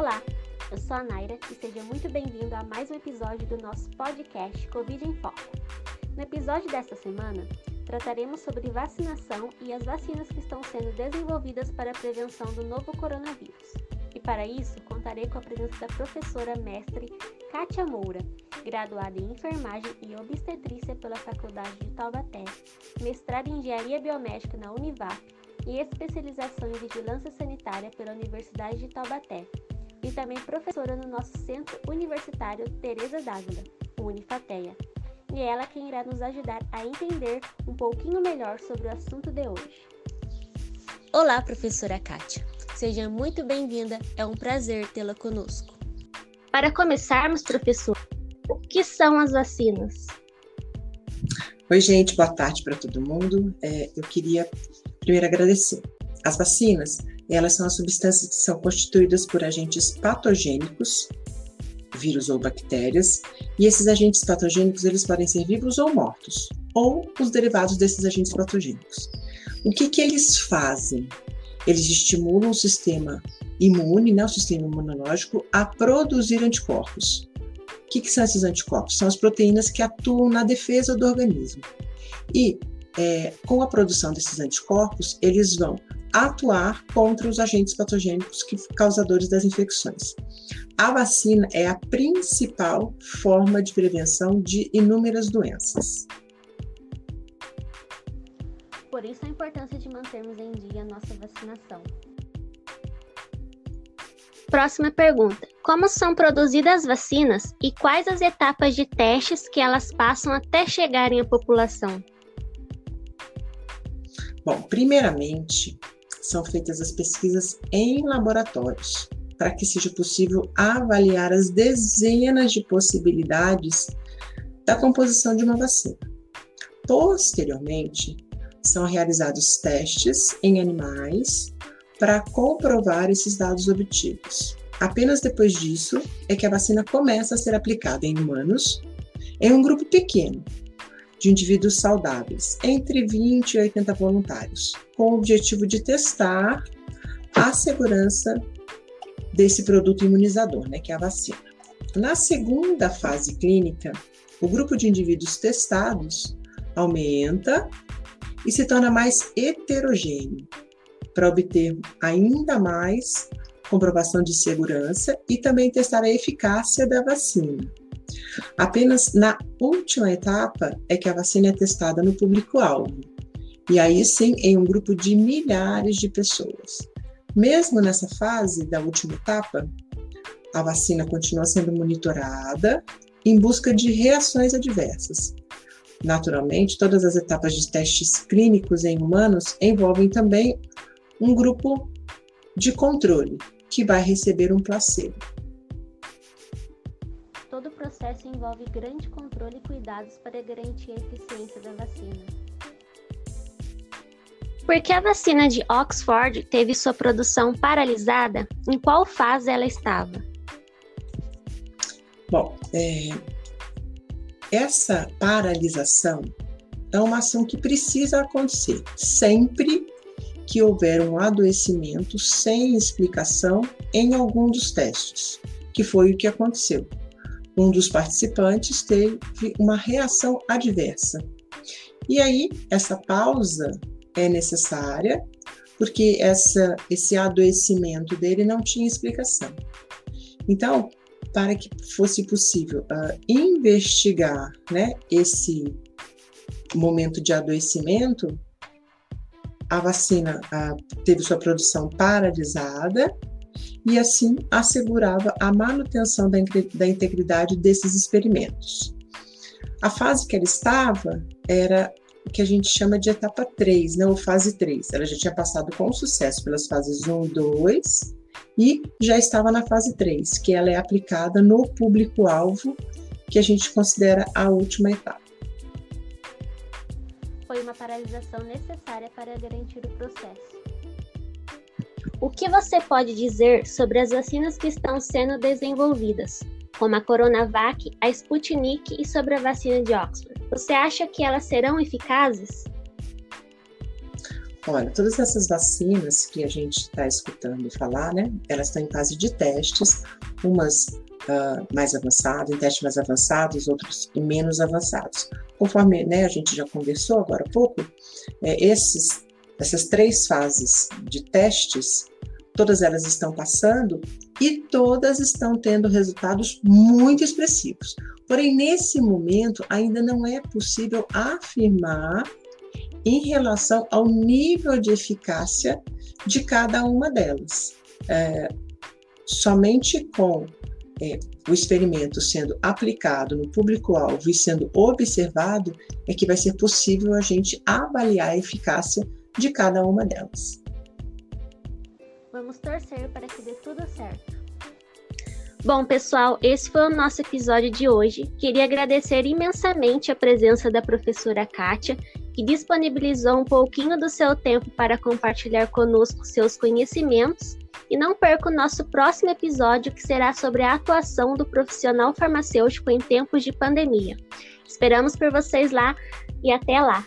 Olá, eu sou a Naira e seja muito bem-vindo a mais um episódio do nosso podcast Covid em Foco. No episódio desta semana, trataremos sobre vacinação e as vacinas que estão sendo desenvolvidas para a prevenção do novo coronavírus. E para isso, contarei com a presença da professora mestre Kátia Moura, graduada em Enfermagem e Obstetrícia pela Faculdade de Taubaté, mestrada em Engenharia Biomédica na Univap e especialização em Vigilância Sanitária pela Universidade de Taubaté, e também professora no nosso Centro Universitário Teresa Dávila, Unifateia. E é ela quem irá nos ajudar a entender um pouquinho melhor sobre o assunto de hoje. Olá, professora Kátia. Seja muito bem-vinda, é um prazer tê-la conosco. Para começarmos, professor, o que são as vacinas? Oi, gente, boa tarde para todo mundo. É, eu queria primeiro agradecer. As vacinas elas são as substâncias que são constituídas por agentes patogênicos, vírus ou bactérias, e esses agentes patogênicos eles podem ser vivos ou mortos, ou os derivados desses agentes patogênicos. O que, que eles fazem? Eles estimulam o sistema imune, né, o sistema imunológico, a produzir anticorpos. O que, que são esses anticorpos? São as proteínas que atuam na defesa do organismo. E é, com a produção desses anticorpos, eles vão atuar contra os agentes patogênicos que, causadores das infecções. A vacina é a principal forma de prevenção de inúmeras doenças. Por isso a importância de mantermos em dia a nossa vacinação. Próxima pergunta: Como são produzidas as vacinas e quais as etapas de testes que elas passam até chegarem à população? Bom, primeiramente, são feitas as pesquisas em laboratórios, para que seja possível avaliar as dezenas de possibilidades da composição de uma vacina. Posteriormente, são realizados testes em animais para comprovar esses dados obtidos. Apenas depois disso é que a vacina começa a ser aplicada em humanos, em um grupo pequeno, de indivíduos saudáveis, entre 20 e 80 voluntários, com o objetivo de testar a segurança desse produto imunizador, né, que é a vacina. Na segunda fase clínica, o grupo de indivíduos testados aumenta e se torna mais heterogêneo, para obter ainda mais comprovação de segurança e também testar a eficácia da vacina. Apenas na última etapa é que a vacina é testada no público-alvo, e aí sim em um grupo de milhares de pessoas. Mesmo nessa fase da última etapa, a vacina continua sendo monitorada em busca de reações adversas. Naturalmente, todas as etapas de testes clínicos em humanos envolvem também um grupo de controle, que vai receber um placebo todo o processo envolve grande controle e cuidados para garantir a eficiência da vacina. Por que a vacina de Oxford teve sua produção paralisada? Em qual fase ela estava? Bom, é, essa paralisação é uma ação que precisa acontecer sempre que houver um adoecimento sem explicação em algum dos testes, que foi o que aconteceu um dos participantes teve uma reação adversa. E aí, essa pausa é necessária, porque essa, esse adoecimento dele não tinha explicação. Então, para que fosse possível uh, investigar né, esse momento de adoecimento, a vacina uh, teve sua produção paralisada e assim assegurava a manutenção da, da integridade desses experimentos. A fase que ela estava era o que a gente chama de etapa 3, não fase 3. Ela já tinha passado com sucesso pelas fases 1 e 2 e já estava na fase 3, que ela é aplicada no público-alvo, que a gente considera a última etapa. Foi uma paralisação necessária para garantir o processo. O que você pode dizer sobre as vacinas que estão sendo desenvolvidas, como a Coronavac, a Sputnik e sobre a vacina de Oxford? Você acha que elas serão eficazes? Olha, todas essas vacinas que a gente está escutando falar, né? Elas estão em fase de testes, umas uh, mais avançadas, em testes mais avançados, outros menos avançados. Conforme né, a gente já conversou agora há pouco, é, esses, essas três fases de testes, todas elas estão passando e todas estão tendo resultados muito expressivos. Porém, nesse momento, ainda não é possível afirmar em relação ao nível de eficácia de cada uma delas. É, somente com é, o experimento sendo aplicado no público-alvo e sendo observado é que vai ser possível a gente avaliar a eficácia de cada uma delas. Vamos torcer para que dê tudo certo. Bom, pessoal, esse foi o nosso episódio de hoje. Queria agradecer imensamente a presença da professora Kátia, que disponibilizou um pouquinho do seu tempo para compartilhar conosco seus conhecimentos. E não perca o nosso próximo episódio, que será sobre a atuação do profissional farmacêutico em tempos de pandemia. Esperamos por vocês lá e até lá!